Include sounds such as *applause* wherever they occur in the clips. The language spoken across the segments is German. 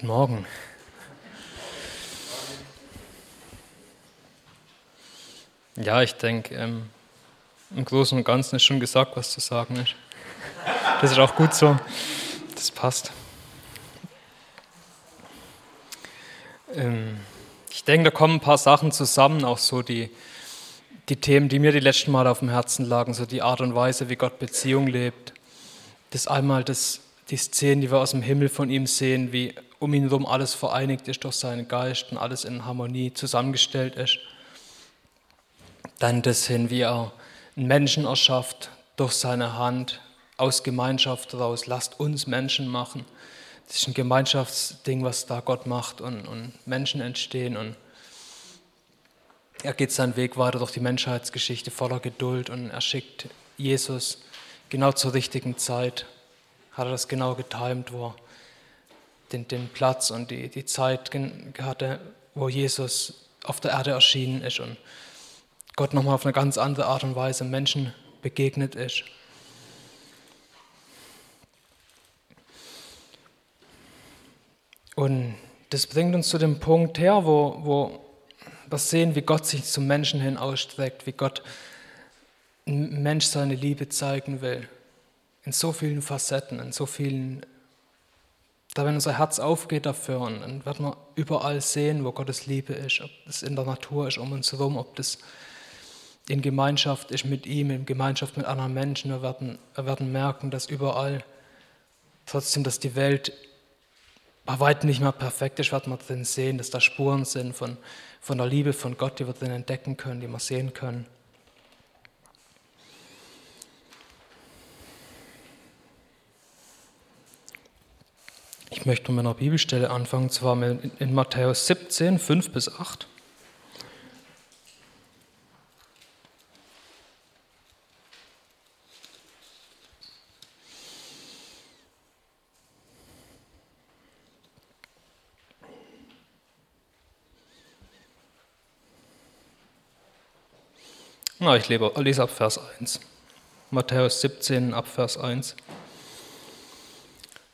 Guten Morgen. Ja, ich denke, ähm, im Großen und Ganzen ist schon gesagt, was zu sagen ist. Das ist auch gut so. Das passt. Ähm, ich denke, da kommen ein paar Sachen zusammen, auch so die, die Themen, die mir die letzten Mal auf dem Herzen lagen, so die Art und Weise, wie Gott Beziehung lebt. Das einmal das, die Szenen, die wir aus dem Himmel von ihm sehen, wie um ihn herum alles vereinigt ist durch seinen Geist und alles in Harmonie zusammengestellt ist. Dann das hin, wie er einen Menschen erschafft durch seine Hand, aus Gemeinschaft raus. Lasst uns Menschen machen. Das ist ein Gemeinschaftsding, was da Gott macht und, und Menschen entstehen. Und er geht seinen Weg weiter durch die Menschheitsgeschichte voller Geduld und er schickt Jesus genau zur richtigen Zeit. Hat er das genau getimt, wo er den, den Platz und die, die Zeit hatte, wo Jesus auf der Erde erschienen ist und Gott nochmal auf eine ganz andere Art und Weise Menschen begegnet ist. Und das bringt uns zu dem Punkt her, wo, wo wir sehen, wie Gott sich zum Menschen hin ausstreckt, wie Gott ein Mensch seine Liebe zeigen will. In so vielen Facetten, in so vielen. Da, wenn unser Herz aufgeht dafür, dann wird man überall sehen, wo Gottes Liebe ist, ob das in der Natur ist, um uns herum, ob das in Gemeinschaft ist mit ihm, in Gemeinschaft mit anderen Menschen. Wir werden, wir werden merken, dass überall, trotzdem, dass die Welt bei weitem nicht mehr perfekt ist, werden wir sehen, dass da Spuren sind von, von der Liebe von Gott, die wir drin entdecken können, die wir sehen können. Ich möchte mit einer Bibelstelle anfangen, zwar in Matthäus 17, 5 bis 8. Na, ich lese ab Vers 1. Matthäus 17 ab Vers 1.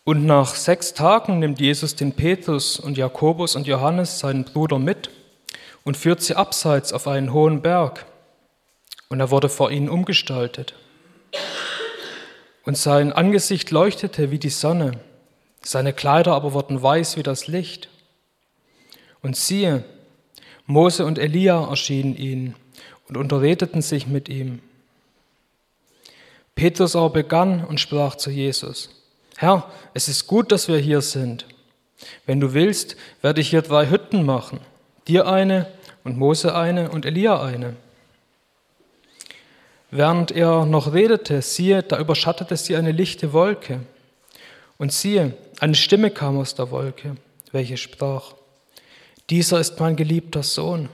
Und nach sechs Tagen nimmt Jesus den Petrus und Jakobus und Johannes, seinen Bruder, mit und führt sie abseits auf einen hohen Berg. Und er wurde vor ihnen umgestaltet. Und sein Angesicht leuchtete wie die Sonne, seine Kleider aber wurden weiß wie das Licht. Und siehe, Mose und Elia erschienen ihnen und unterredeten sich mit ihm. Petrus aber begann und sprach zu Jesus, Herr, es ist gut, dass wir hier sind. Wenn du willst, werde ich hier drei Hütten machen, dir eine und Mose eine und Elia eine. Während er noch redete, siehe, da überschattete sie eine lichte Wolke. Und siehe, eine Stimme kam aus der Wolke, welche sprach, dieser ist mein geliebter Sohn,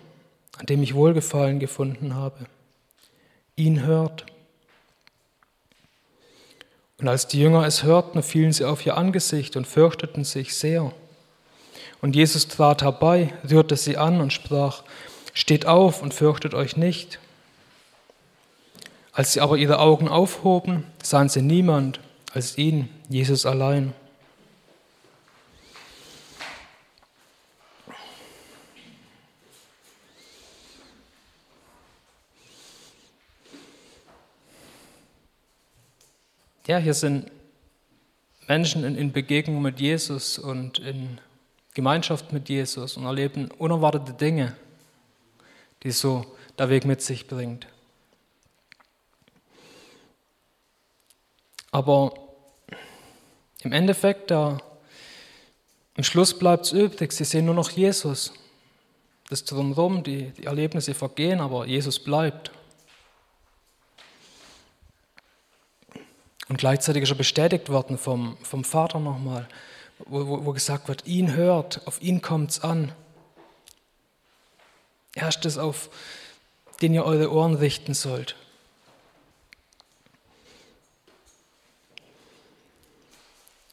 an dem ich Wohlgefallen gefunden habe. Ihn hört. Und als die Jünger es hörten, fielen sie auf ihr Angesicht und fürchteten sich sehr. Und Jesus trat herbei, rührte sie an und sprach, Steht auf und fürchtet euch nicht. Als sie aber ihre Augen aufhoben, sahen sie niemand als ihn, Jesus allein. Ja, hier sind Menschen in, in Begegnung mit Jesus und in Gemeinschaft mit Jesus und erleben unerwartete Dinge, die so der Weg mit sich bringt. Aber im Endeffekt, da, im Schluss bleibt es übrig, sie sehen nur noch Jesus. Das drumherum, die, die Erlebnisse vergehen, aber Jesus bleibt. Und gleichzeitig ist er bestätigt worden vom, vom Vater nochmal, wo, wo, wo gesagt wird, ihn hört, auf ihn kommt es an. Er ist es, auf den ihr eure Ohren richten sollt.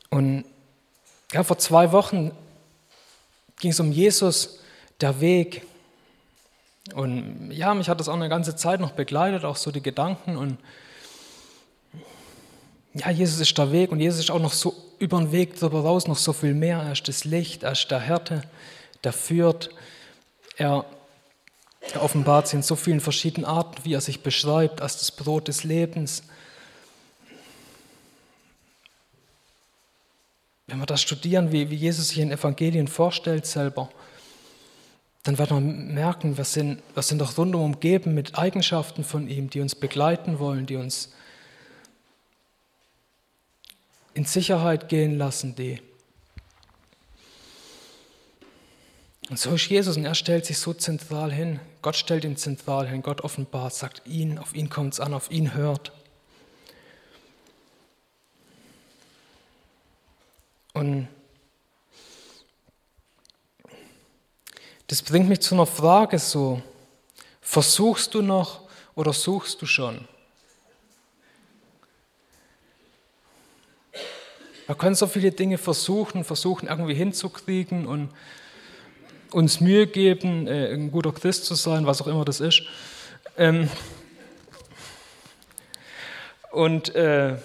Und ja, vor zwei Wochen ging es um Jesus, der Weg. Und ja, mich hat das auch eine ganze Zeit noch begleitet, auch so die Gedanken und ja, Jesus ist der Weg und Jesus ist auch noch so über den Weg darüber raus noch so viel mehr. Er ist das Licht, er ist der Härte, der führt. Er, er offenbart sich in so vielen verschiedenen Arten, wie er sich beschreibt, als das Brot des Lebens. Wenn wir das studieren, wie, wie Jesus sich in Evangelien vorstellt selber, dann werden wir merken, wir sind, wir sind doch rundum umgeben mit Eigenschaften von ihm, die uns begleiten wollen, die uns in Sicherheit gehen lassen, die. Und so ist Jesus und er stellt sich so zentral hin. Gott stellt ihn zentral hin. Gott offenbart, sagt ihn, auf ihn kommt es an, auf ihn hört. Und das bringt mich zu einer Frage so, versuchst du noch oder suchst du schon? Wir können so viele Dinge versuchen, versuchen irgendwie hinzukriegen und uns Mühe geben, äh, ein guter Christ zu sein, was auch immer das ist. Ähm und äh,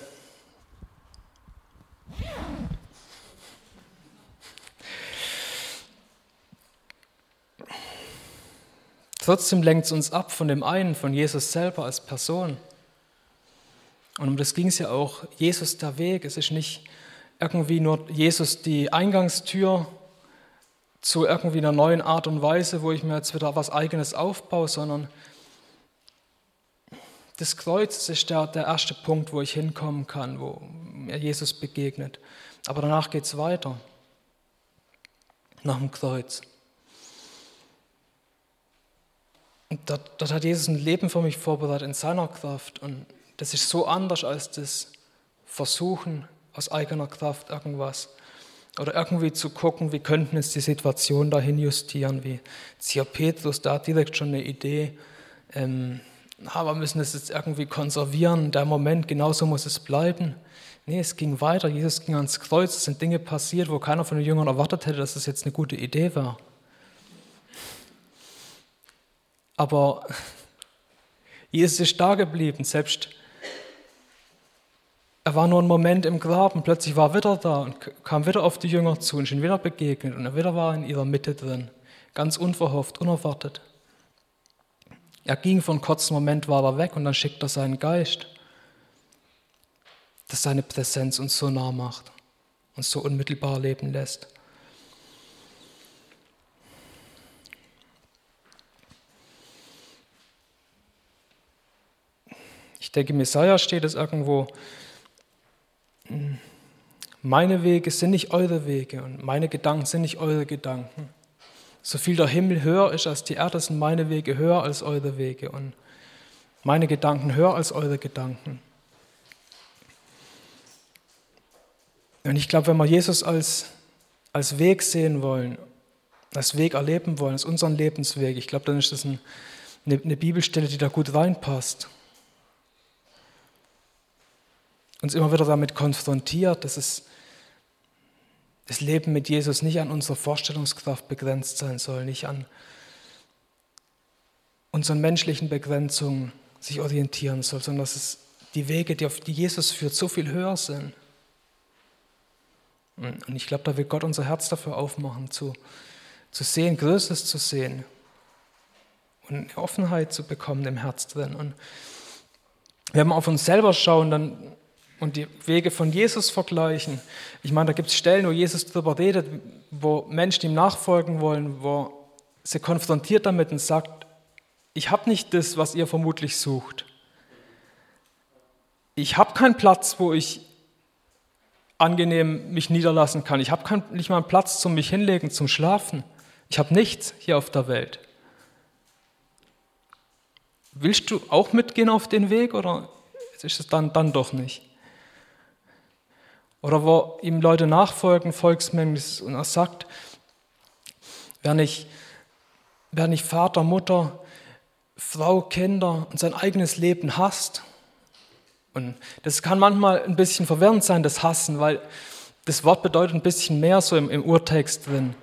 trotzdem lenkt es uns ab von dem einen, von Jesus selber als Person. Und um das ging es ja auch, Jesus der Weg. Es ist nicht irgendwie nur Jesus die Eingangstür zu irgendwie einer neuen Art und Weise, wo ich mir jetzt wieder was Eigenes aufbaue, sondern das Kreuz ist der, der erste Punkt, wo ich hinkommen kann, wo mir Jesus begegnet. Aber danach geht es weiter. Nach dem Kreuz. Und dort, dort hat Jesus ein Leben für mich vorbereitet in seiner Kraft. Und das ist so anders als das Versuchen, aus eigener Kraft irgendwas. Oder irgendwie zu gucken, wie könnten es die Situation dahin justieren, wie Zier Petrus, da hat direkt schon eine Idee, ähm, aber müssen es jetzt irgendwie konservieren, der Moment, genauso muss es bleiben. Nee, es ging weiter, Jesus ging ans Kreuz, es sind Dinge passiert, wo keiner von den Jüngern erwartet hätte, dass das jetzt eine gute Idee war. Aber *laughs* Jesus ist da geblieben, selbst er war nur einen Moment im Graben, plötzlich war er wieder da und kam wieder auf die Jünger zu und schon wieder begegnet und er wieder war in ihrer Mitte drin, ganz unverhofft, unerwartet. Er ging für einen kurzen Moment, war er weg und dann schickt er seinen Geist, dass seine Präsenz uns so nah macht und so unmittelbar leben lässt. Ich denke, Messiah steht es irgendwo, meine Wege sind nicht eure Wege und meine Gedanken sind nicht eure Gedanken. So viel der Himmel höher ist als die Erde, sind meine Wege höher als eure Wege und meine Gedanken höher als eure Gedanken. Und ich glaube, wenn wir Jesus als, als Weg sehen wollen, als Weg erleben wollen, als unseren Lebensweg, ich glaube, dann ist das ein, eine, eine Bibelstelle, die da gut reinpasst uns immer wieder damit konfrontiert, dass es das Leben mit Jesus nicht an unserer Vorstellungskraft begrenzt sein soll, nicht an unseren menschlichen Begrenzungen sich orientieren soll, sondern dass es die Wege, die auf die Jesus führt, so viel höher sind. Und ich glaube, da will Gott unser Herz dafür aufmachen, zu, zu sehen, Größeres zu sehen und Offenheit zu bekommen im Herz drin. Und wenn wir auf uns selber schauen, dann und die Wege von Jesus vergleichen. Ich meine, da gibt es Stellen, wo Jesus darüber redet, wo Menschen ihm nachfolgen wollen, wo sie konfrontiert damit und sagt, ich habe nicht das, was ihr vermutlich sucht. Ich habe keinen Platz, wo ich angenehm mich niederlassen kann. Ich habe nicht mal einen Platz zum mich hinlegen, zum Schlafen. Ich habe nichts hier auf der Welt. Willst du auch mitgehen auf den Weg oder ist es dann, dann doch nicht? Oder wo ihm Leute nachfolgen, Volksmengen, und er sagt, wer nicht, wer nicht Vater, Mutter, Frau, Kinder und sein eigenes Leben hasst, und das kann manchmal ein bisschen verwirrend sein, das Hassen, weil das Wort bedeutet ein bisschen mehr so im, im Urtext drin.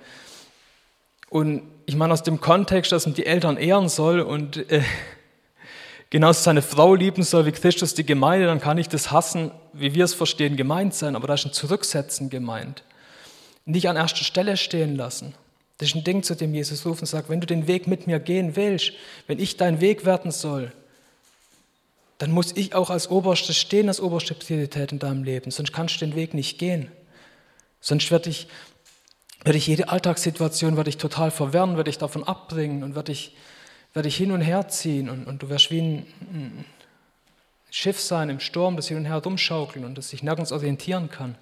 Und ich meine aus dem Kontext, dass man die Eltern ehren soll und äh, genauso seine Frau lieben soll wie Christus die Gemeinde, dann kann ich das Hassen, wie wir es verstehen, gemeint sein, aber da ist ein Zurücksetzen gemeint. Nicht an erster Stelle stehen lassen. Das ist ein Ding, zu dem Jesus ruft und sagt, wenn du den Weg mit mir gehen willst, wenn ich dein Weg werden soll, dann muss ich auch als oberstes stehen, als oberste Priorität in deinem Leben, sonst kannst du den Weg nicht gehen. Sonst werde ich, werde ich jede Alltagssituation ich total verwirren, werde ich davon abbringen und werde ich werde ich hin und her ziehen und, und du wirst wie ein, ein Schiff sein im Sturm, das hin und her rumschaukeln und das sich nirgends orientieren kann.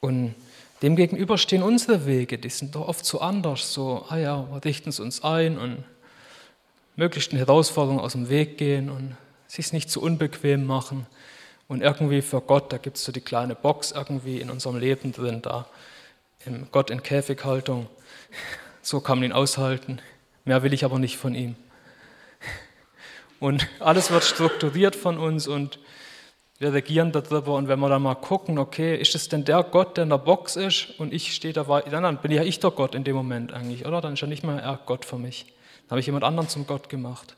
Und demgegenüber stehen unsere Wege, die sind doch oft so anders, so, ah ja, wir richten es uns ein und möglichst eine Herausforderung aus dem Weg gehen und sich nicht zu unbequem machen. Und irgendwie für Gott, da gibt es so die kleine Box irgendwie in unserem Leben drin, da im Gott in Käfighaltung. *laughs* So kann man ihn aushalten. Mehr will ich aber nicht von ihm. *laughs* Und alles wird strukturiert von uns und wir regieren darüber. Und wenn wir dann mal gucken, okay, ist es denn der Gott, der in der Box ist und ich stehe da dann bin ja ich der Gott in dem Moment eigentlich, oder? Dann ist ja nicht mehr er Gott für mich. Dann habe ich jemand anderen zum Gott gemacht.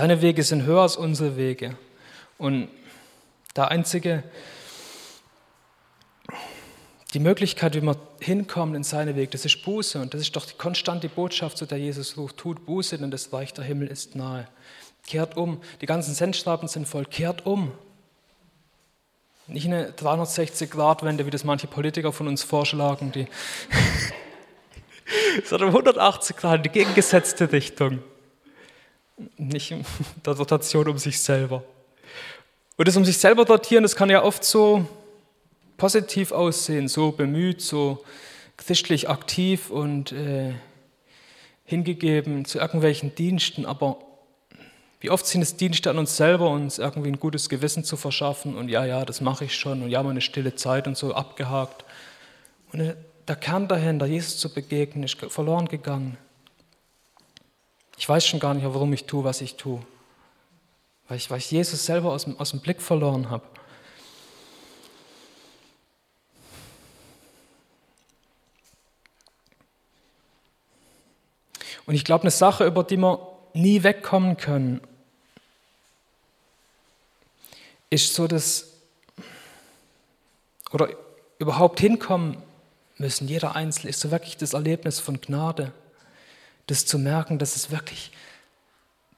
Seine Wege sind höher als unsere Wege. Und der einzige, die Möglichkeit, wie wir hinkommen in seine Weg, das ist Buße. Und das ist doch die konstante Botschaft, zu der Jesus ruft. Tut Buße, denn das Reich der Himmel ist nahe. Kehrt um. Die ganzen Sendstraben sind voll. Kehrt um. Nicht eine 360-Grad-Wende, wie das manche Politiker von uns vorschlagen, die *laughs* sondern 180 Grad in die gegengesetzte Richtung nicht *laughs* der Dotation um sich selber. Und das um sich selber dotieren, das kann ja oft so positiv aussehen, so bemüht, so christlich aktiv und äh, hingegeben zu irgendwelchen Diensten, aber wie oft sind es Dienste an uns selber, uns irgendwie ein gutes Gewissen zu verschaffen und ja, ja, das mache ich schon und ja, meine stille Zeit und so abgehakt. Und äh, der Kern dahinter, Jesus zu begegnen, ist verloren gegangen. Ich weiß schon gar nicht, warum ich tue, was ich tue. Weil ich, weil ich Jesus selber aus dem, aus dem Blick verloren habe. Und ich glaube, eine Sache, über die wir nie wegkommen können, ist so dass, oder überhaupt hinkommen müssen, jeder Einzelne, ist so wirklich das Erlebnis von Gnade das zu merken, dass es wirklich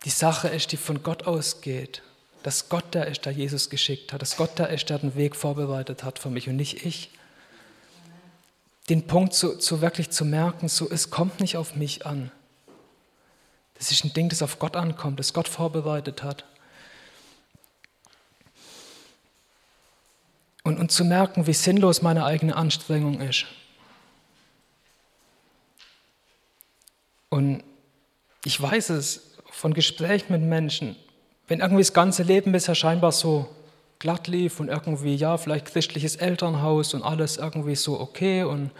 die Sache ist, die von Gott ausgeht. Dass Gott der ist, der Jesus geschickt hat. Dass Gott der ist, der den Weg vorbereitet hat für mich und nicht ich. Den Punkt so, so wirklich zu merken, so es kommt nicht auf mich an. Das ist ein Ding, das auf Gott ankommt, das Gott vorbereitet hat. Und, und zu merken, wie sinnlos meine eigene Anstrengung ist. Und ich weiß es von Gesprächen mit Menschen, wenn irgendwie das ganze Leben bisher scheinbar so glatt lief und irgendwie, ja, vielleicht christliches Elternhaus und alles irgendwie so okay und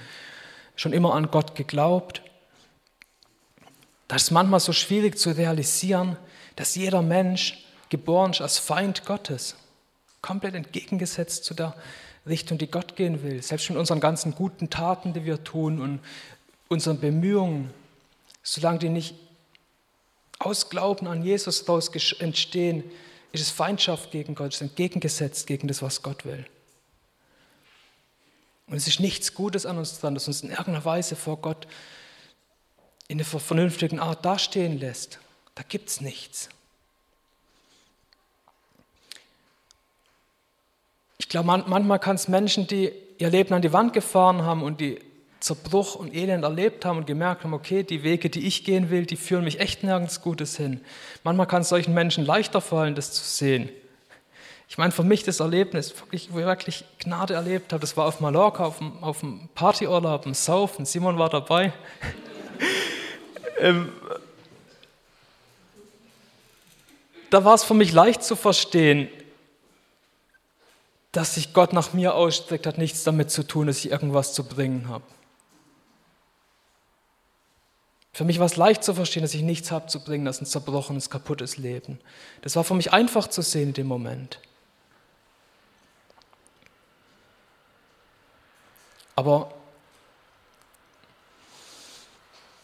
schon immer an Gott geglaubt, das ist manchmal so schwierig zu realisieren, dass jeder Mensch geboren ist als Feind Gottes, komplett entgegengesetzt zu der Richtung, die Gott gehen will. Selbst mit unseren ganzen guten Taten, die wir tun und unseren Bemühungen, Solange die nicht aus Glauben an Jesus daraus entstehen, ist es Feindschaft gegen Gott, ist entgegengesetzt gegen das, was Gott will. Und es ist nichts Gutes an uns dran, das uns in irgendeiner Weise vor Gott in einer vernünftigen Art dastehen lässt. Da gibt es nichts. Ich glaube, manchmal kann es Menschen, die ihr Leben an die Wand gefahren haben und die Zerbruch und Elend erlebt haben und gemerkt haben, okay, die Wege, die ich gehen will, die führen mich echt nirgends Gutes hin. Manchmal kann es solchen Menschen leichter fallen, das zu sehen. Ich meine, für mich das Erlebnis, wirklich, wo ich wirklich Gnade erlebt habe, das war auf Mallorca, auf dem, auf dem Partyurlaub, im Saufen. Simon war dabei. *laughs* ähm, da war es für mich leicht zu verstehen, dass sich Gott nach mir ausstreckt, hat nichts damit zu tun, dass ich irgendwas zu bringen habe. Für mich war es leicht zu verstehen, dass ich nichts habe zu bringen als ein zerbrochenes, kaputtes Leben. Das war für mich einfach zu sehen in dem Moment. Aber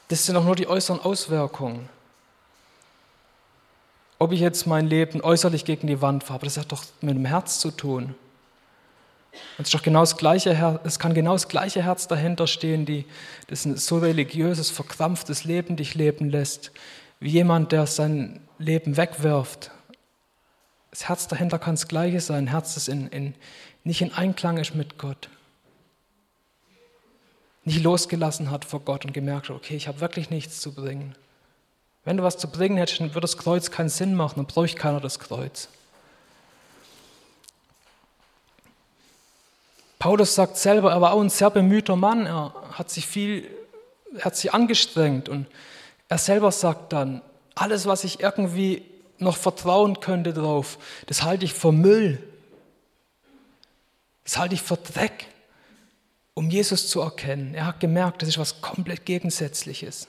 das sind auch nur die äußeren Auswirkungen. Ob ich jetzt mein Leben äußerlich gegen die Wand fahre, das hat doch mit dem Herz zu tun. Es, ist doch genau das gleiche, es kann genau das gleiche Herz dahinter stehen, die, das ein so religiöses, verkrampftes Leben dich leben lässt, wie jemand, der sein Leben wegwirft. Das Herz dahinter kann das gleiche sein, ein Herz, das in, in, nicht in Einklang ist mit Gott. Nicht losgelassen hat vor Gott und gemerkt hat, okay, ich habe wirklich nichts zu bringen. Wenn du was zu bringen hättest, dann würde das Kreuz keinen Sinn machen, dann bräuchte keiner das Kreuz. Paulus sagt selber, er war auch ein sehr bemühter Mann, er hat sich viel, er hat sich angestrengt und er selber sagt dann, alles, was ich irgendwie noch vertrauen könnte drauf, das halte ich für Müll, das halte ich für Dreck, um Jesus zu erkennen. Er hat gemerkt, das ist was komplett Gegensätzliches.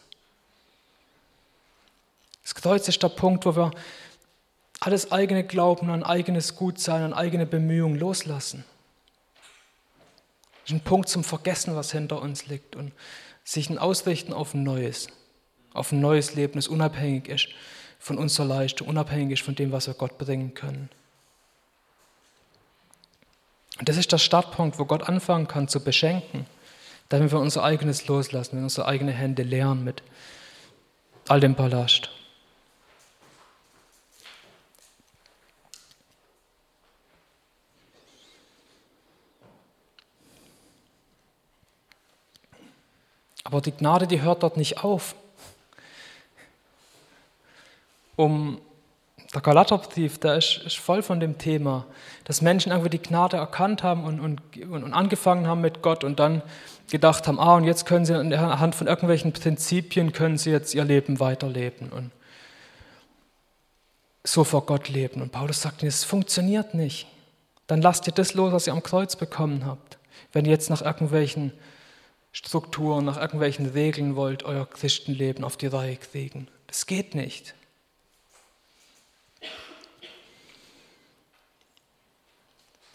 Das Kreuz ist der Punkt, wo wir alles eigene Glauben an eigenes Gutsein, an eigene Bemühungen loslassen. Ist ein Punkt zum Vergessen, was hinter uns liegt und sich ein Ausrichten auf ein neues, auf ein neues Leben, das unabhängig ist von unserer Leistung, unabhängig ist von dem, was wir Gott bringen können. Und das ist der Startpunkt, wo Gott anfangen kann zu beschenken, damit wir unser eigenes loslassen, wenn unsere eigenen Hände leeren mit all dem Ballast. Aber die Gnade, die hört dort nicht auf. Um, der Galaterbrief, der ist, ist, voll von dem Thema, dass Menschen irgendwie die Gnade erkannt haben und, und, und angefangen haben mit Gott und dann gedacht haben, ah, und jetzt können sie anhand von irgendwelchen Prinzipien können sie jetzt ihr Leben weiterleben und so vor Gott leben. Und Paulus sagt, es funktioniert nicht. Dann lasst ihr das los, was ihr am Kreuz bekommen habt. Wenn ihr jetzt nach irgendwelchen Strukturen, nach irgendwelchen Regeln wollt euer Christenleben auf die Reihe kriegen. Das geht nicht.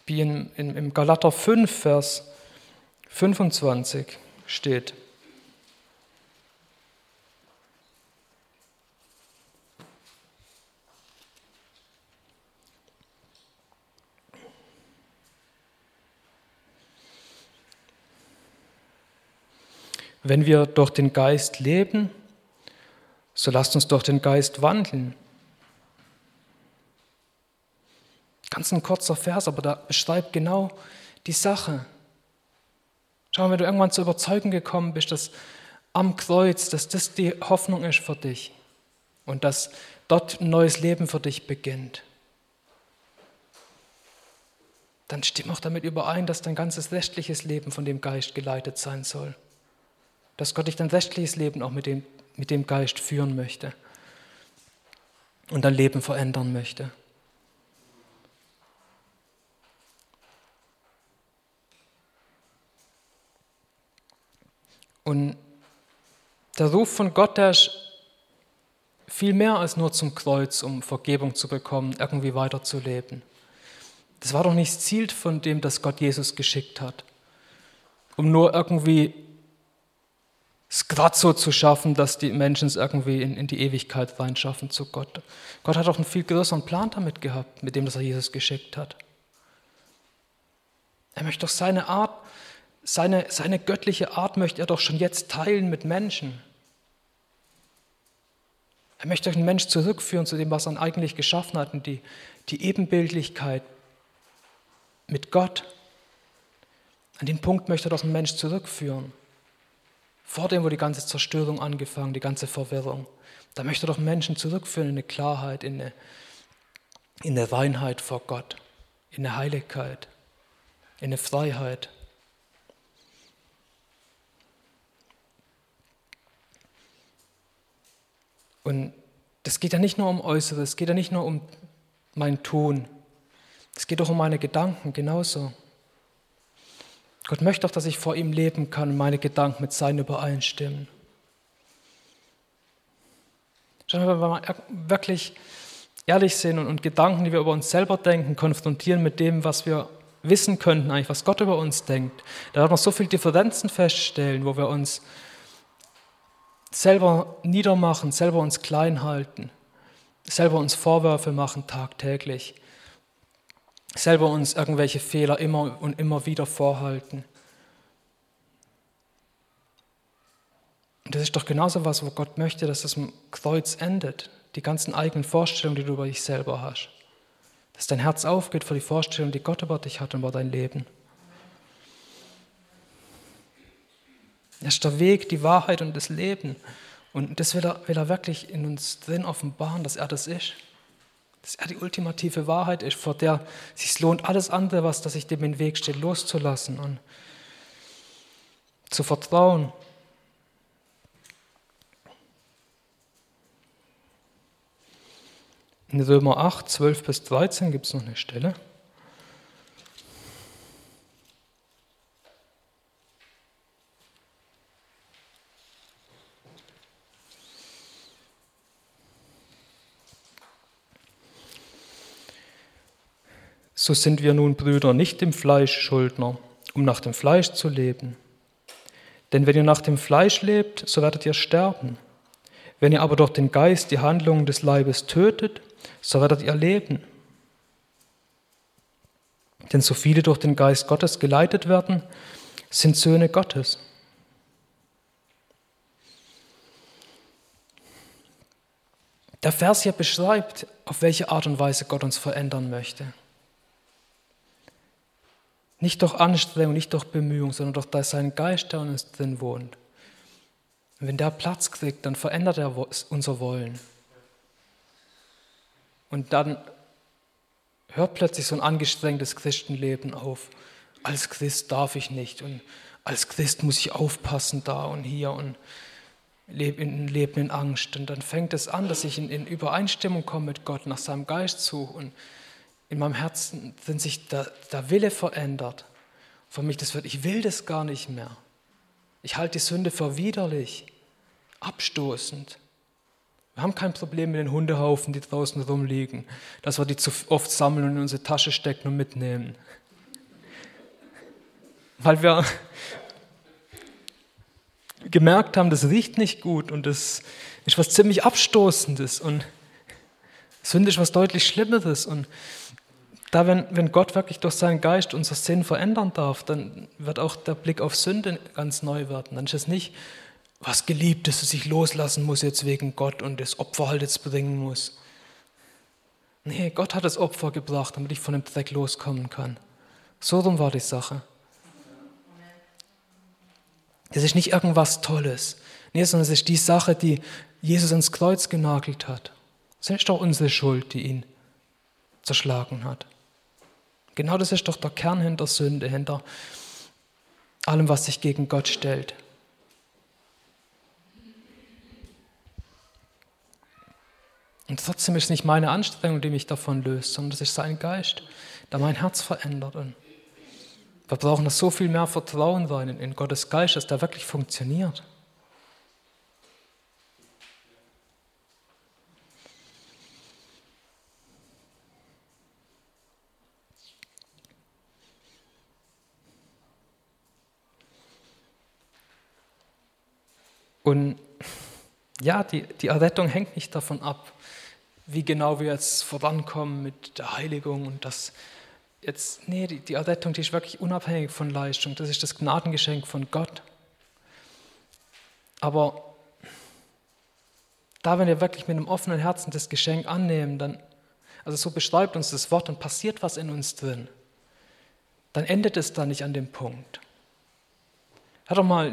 Wie in, in, im Galater 5, Vers 25 steht. Wenn wir durch den Geist leben, so lasst uns durch den Geist wandeln. Ganz ein kurzer Vers, aber da beschreibt genau die Sache. Schau, wenn du irgendwann zur Überzeugung gekommen bist, dass am Kreuz, dass das die Hoffnung ist für dich und dass dort ein neues Leben für dich beginnt, dann stimm auch damit überein, dass dein ganzes restliches Leben von dem Geist geleitet sein soll dass Gott dich dein restliches Leben auch mit dem, mit dem Geist führen möchte und dein Leben verändern möchte. Und der Ruf von Gott, der ist viel mehr als nur zum Kreuz, um Vergebung zu bekommen, irgendwie weiterzuleben. Das war doch nicht das Ziel von dem, das Gott Jesus geschickt hat, um nur irgendwie so zu schaffen, dass die Menschen es irgendwie in, in die Ewigkeit reinschaffen zu Gott. Gott hat auch einen viel größeren Plan damit gehabt, mit dem, dass er Jesus geschickt hat. Er möchte doch seine Art, seine, seine göttliche Art möchte er doch schon jetzt teilen mit Menschen. Er möchte einen Mensch zurückführen zu dem, was er eigentlich geschaffen hat, und die, die Ebenbildlichkeit mit Gott. An den Punkt möchte er doch einen Mensch zurückführen. Vor dem, wo die ganze Zerstörung angefangen, die ganze Verwirrung. Da möchte er doch Menschen zurückführen in eine Klarheit, in eine, in eine Reinheit vor Gott, in eine Heiligkeit, in eine Freiheit. Und das geht ja nicht nur um Äußeres, es geht ja nicht nur um mein Tun, es geht auch um meine Gedanken genauso. Gott möchte doch, dass ich vor ihm leben kann und meine Gedanken mit seinen übereinstimmen. Schauen wir, wenn wir mal wirklich ehrlich sind und, und Gedanken, die wir über uns selber denken, konfrontieren mit dem, was wir wissen könnten, eigentlich, was Gott über uns denkt. Da werden wir so viele Differenzen feststellen, wo wir uns selber niedermachen, selber uns klein halten, selber uns Vorwürfe machen tagtäglich, selber uns irgendwelche Fehler immer und immer wieder vorhalten. Und das ist doch genauso was, wo Gott möchte, dass das im Kreuz endet. Die ganzen eigenen Vorstellungen, die du über dich selber hast. Dass dein Herz aufgeht für die Vorstellung, die Gott über dich hat und über dein Leben. Das ist der Weg, die Wahrheit und das Leben. Und das will er, will er wirklich in uns drin offenbaren, dass er das ist. Dass er die ultimative Wahrheit ist, vor der es sich lohnt, alles andere, was das sich dem im Weg steht, loszulassen und zu vertrauen. In Römer 8, 12 bis 13 gibt es noch eine Stelle. So sind wir nun, Brüder, nicht dem Fleisch Schuldner, um nach dem Fleisch zu leben. Denn wenn ihr nach dem Fleisch lebt, so werdet ihr sterben. Wenn ihr aber durch den Geist die Handlungen des Leibes tötet, so werdet ihr leben. Denn so viele durch den Geist Gottes geleitet werden, sind Söhne Gottes. Der Vers hier beschreibt, auf welche Art und Weise Gott uns verändern möchte. Nicht durch Anstrengung, nicht durch Bemühung, sondern durch seinen Geist, der in uns drin wohnt. Und wenn der Platz kriegt, dann verändert er unser Wollen. Und dann hört plötzlich so ein angestrengtes Christenleben auf. Als Christ darf ich nicht und als Christ muss ich aufpassen da und hier und lebe in, leben in Angst. Und dann fängt es an, dass ich in, in Übereinstimmung komme mit Gott, nach seinem Geist suche und in meinem Herzen sind sich der, der Wille verändert. Für mich das wird, ich will das gar nicht mehr. Ich halte die Sünde für widerlich, abstoßend. Wir haben kein Problem mit den Hundehaufen, die draußen rumliegen, dass wir die zu oft sammeln und in unsere Tasche stecken und mitnehmen. Weil wir gemerkt haben, das riecht nicht gut und das ist was ziemlich Abstoßendes und Sünde ist was deutlich Schlimmeres. Und da, wenn, wenn Gott wirklich durch seinen Geist unser Sinn verändern darf, dann wird auch der Blick auf Sünde ganz neu werden. Dann ist es nicht was Geliebtes, das ich loslassen muss jetzt wegen Gott und das Opfer halt jetzt bringen muss. Nee, Gott hat das Opfer gebracht, damit ich von dem Dreck loskommen kann. So rum war die Sache. Das ist nicht irgendwas Tolles. Nee, sondern es ist die Sache, die Jesus ans Kreuz genagelt hat. Das ist doch unsere Schuld, die ihn zerschlagen hat. Genau das ist doch der Kern hinter Sünde, hinter allem, was sich gegen Gott stellt. Und trotzdem ist es nicht meine Anstrengung, die mich davon löst, sondern es ist sein Geist, der mein Herz verändert. Und wir brauchen da so viel mehr Vertrauen rein in Gottes Geist, dass der wirklich funktioniert. Und ja, die, die Errettung hängt nicht davon ab, wie genau wir jetzt vorankommen mit der Heiligung und das jetzt, nee, die, die Errettung, die ist wirklich unabhängig von Leistung. Das ist das Gnadengeschenk von Gott. Aber da, wenn wir wirklich mit einem offenen Herzen das Geschenk annehmen, dann, also so beschreibt uns das Wort, dann passiert was in uns drin. Dann endet es da nicht an dem Punkt. Hör doch mal,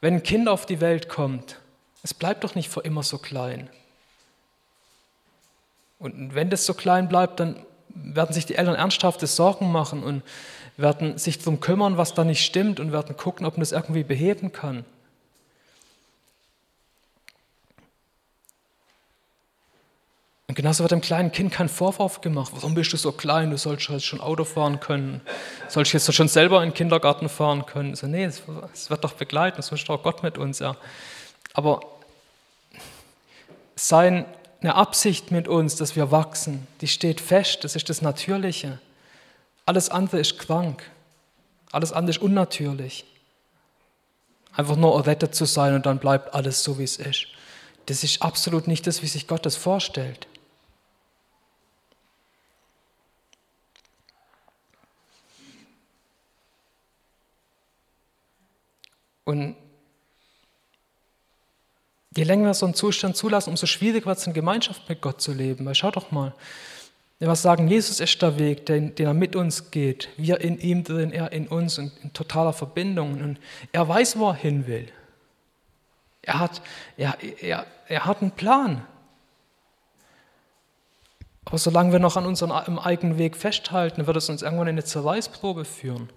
wenn ein Kind auf die Welt kommt, es bleibt doch nicht für immer so klein. Und wenn das so klein bleibt, dann werden sich die Eltern ernsthafte Sorgen machen und werden sich darum kümmern, was da nicht stimmt und werden gucken, ob man das irgendwie beheben kann. Und genauso wird dem kleinen Kind kein Vorwurf gemacht. Warum bist du so klein? Du sollst jetzt schon Auto fahren können. Sollst jetzt schon selber in den Kindergarten fahren können. So, nee, es wird doch begleiten. So ist doch Gott mit uns. Ja. Aber sein eine Absicht mit uns, dass wir wachsen, die steht fest, das ist das Natürliche. Alles andere ist krank. Alles andere ist unnatürlich. Einfach nur errettet zu sein und dann bleibt alles so, wie es ist. Das ist absolut nicht das, wie sich Gott das vorstellt. Und je länger wir so einen Zustand zulassen, umso schwieriger wird es in Gemeinschaft mit Gott zu leben. Weil schau doch mal, wenn wir sagen, Jesus ist der Weg, den, den, er mit uns geht, wir in ihm drin, er in uns und in totaler Verbindung. Und er weiß, wo er hin will. Er hat, er, er, er hat einen Plan. Aber solange wir noch an unserem eigenen Weg festhalten, wird es uns irgendwann in eine Zerreißprobe führen.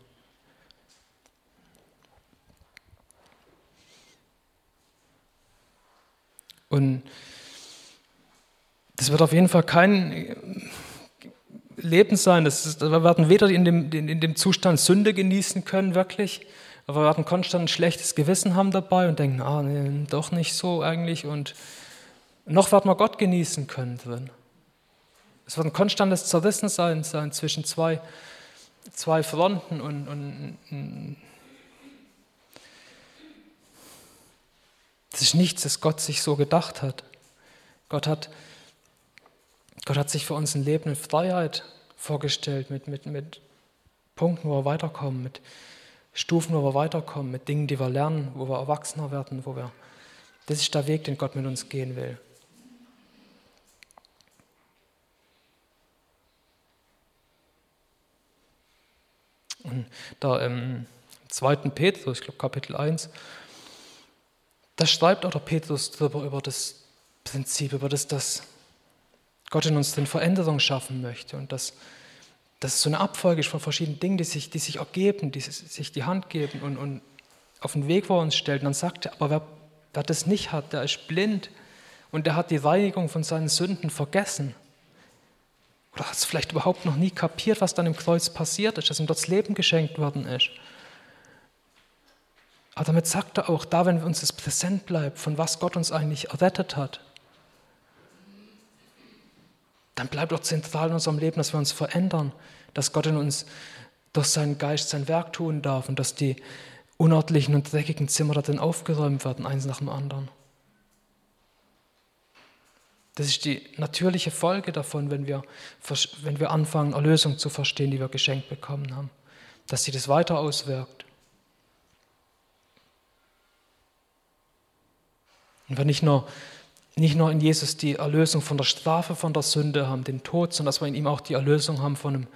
Und das wird auf jeden Fall kein Leben sein. Das ist, wir werden weder in dem, in dem Zustand Sünde genießen können, wirklich, aber wir werden konstant ein schlechtes Gewissen haben dabei und denken, ah, nee, doch nicht so eigentlich. Und noch werden wir Gott genießen können drin. Es wird ein konstantes Zerrissensein sein zwischen zwei, zwei Fronten und, und Das ist nichts, das Gott sich so gedacht hat. Gott hat, Gott hat sich für uns ein Leben in Freiheit vorgestellt, mit, mit, mit Punkten, wo wir weiterkommen, mit Stufen, wo wir weiterkommen, mit Dingen, die wir lernen, wo wir erwachsener werden, wo wir. Das ist der Weg, den Gott mit uns gehen will. Und da im 2. Petrus, ich glaube Kapitel 1, da schreibt auch der Petrus darüber, über das Prinzip, über das, dass Gott in uns den Veränderung schaffen möchte und dass das so eine Abfolge ist von verschiedenen Dingen, die sich, die sich ergeben, die sich die Hand geben und, und auf den Weg, wo er uns stellt. Und dann sagt er, aber wer, wer das nicht hat, der ist blind und der hat die Reinigung von seinen Sünden vergessen. Oder hat es vielleicht überhaupt noch nie kapiert, was dann im Kreuz passiert ist, dass ihm dort das Leben geschenkt worden ist. Aber damit sagt er auch, da, wenn uns das präsent bleibt, von was Gott uns eigentlich errettet hat, dann bleibt auch zentral in unserem Leben, dass wir uns verändern, dass Gott in uns durch seinen Geist sein Werk tun darf und dass die unordentlichen und dreckigen Zimmer darin aufgeräumt werden, eins nach dem anderen. Das ist die natürliche Folge davon, wenn wir, wenn wir anfangen, Erlösung zu verstehen, die wir geschenkt bekommen haben, dass sich das weiter auswirkt. Und wir nicht nur, nicht nur in Jesus die Erlösung von der Strafe, von der Sünde haben, den Tod, sondern dass wir in ihm auch die Erlösung haben von einem,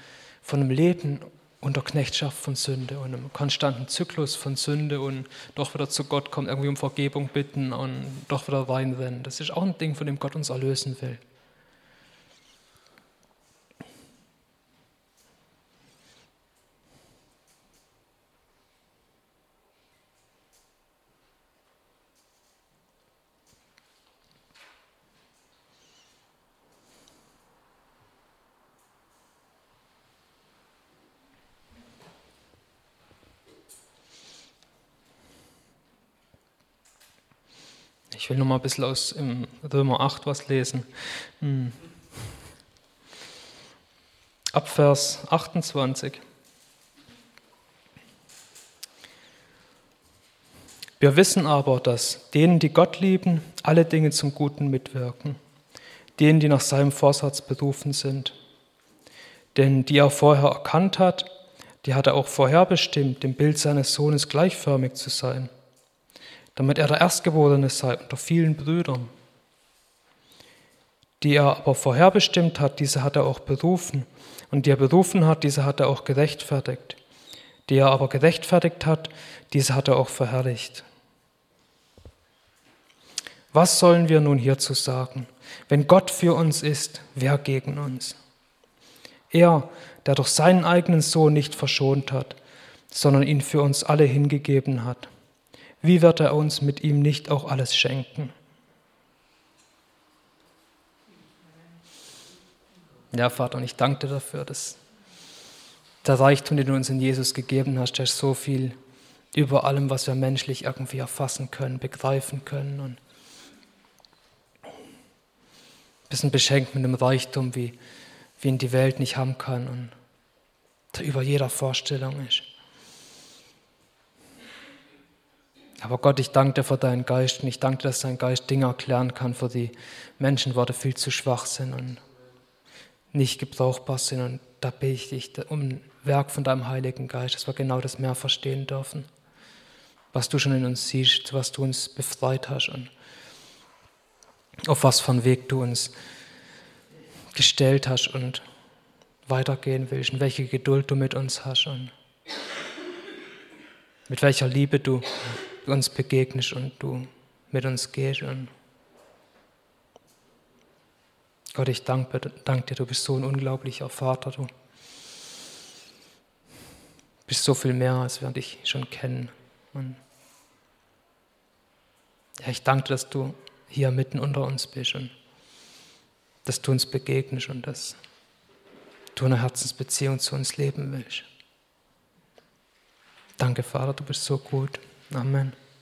von einem Leben unter Knechtschaft von Sünde und einem konstanten Zyklus von Sünde und doch wieder zu Gott kommen, irgendwie um Vergebung bitten und doch wieder reinrennen. Das ist auch ein Ding, von dem Gott uns erlösen will. Ich will noch mal ein bisschen aus Römer 8 was lesen. Hm. Ab Vers 28. Wir wissen aber, dass denen, die Gott lieben, alle Dinge zum Guten mitwirken, denen, die nach seinem Vorsatz berufen sind. Denn die er vorher erkannt hat, die hat er auch vorherbestimmt, dem Bild seines Sohnes gleichförmig zu sein damit er der Erstgeborene sei unter vielen Brüdern. Die er aber vorherbestimmt hat, diese hat er auch berufen. Und die er berufen hat, diese hat er auch gerechtfertigt. Die er aber gerechtfertigt hat, diese hat er auch verherrlicht. Was sollen wir nun hierzu sagen? Wenn Gott für uns ist, wer gegen uns? Er, der durch seinen eigenen Sohn nicht verschont hat, sondern ihn für uns alle hingegeben hat wie wird er uns mit ihm nicht auch alles schenken? Ja, Vater, und ich danke dir dafür, dass der Reichtum, den du uns in Jesus gegeben hast, der so viel über allem, was wir menschlich irgendwie erfassen können, begreifen können und ein bisschen beschenkt mit einem Reichtum, wie, wie ihn die Welt nicht haben kann. Und der über jeder Vorstellung ist. Aber Gott, ich danke dir für deinen Geist und ich danke dir, dass dein Geist Dinge erklären kann, für die Menschenworte viel zu schwach sind und nicht gebrauchbar sind. Und da bete ich dich um ein Werk von deinem Heiligen Geist, dass wir genau das mehr verstehen dürfen, was du schon in uns siehst, was du uns befreit hast und auf was für einen Weg du uns gestellt hast und weitergehen willst und welche Geduld du mit uns hast und mit welcher Liebe du uns begegnest und du mit uns gehst. Und Gott, ich danke, danke dir, du bist so ein unglaublicher Vater, du bist so viel mehr, als wir dich schon kennen. Und ja, ich danke dir, dass du hier mitten unter uns bist und dass du uns begegnest und dass du eine Herzensbeziehung zu uns leben willst. Danke, Vater, du bist so gut. Amen.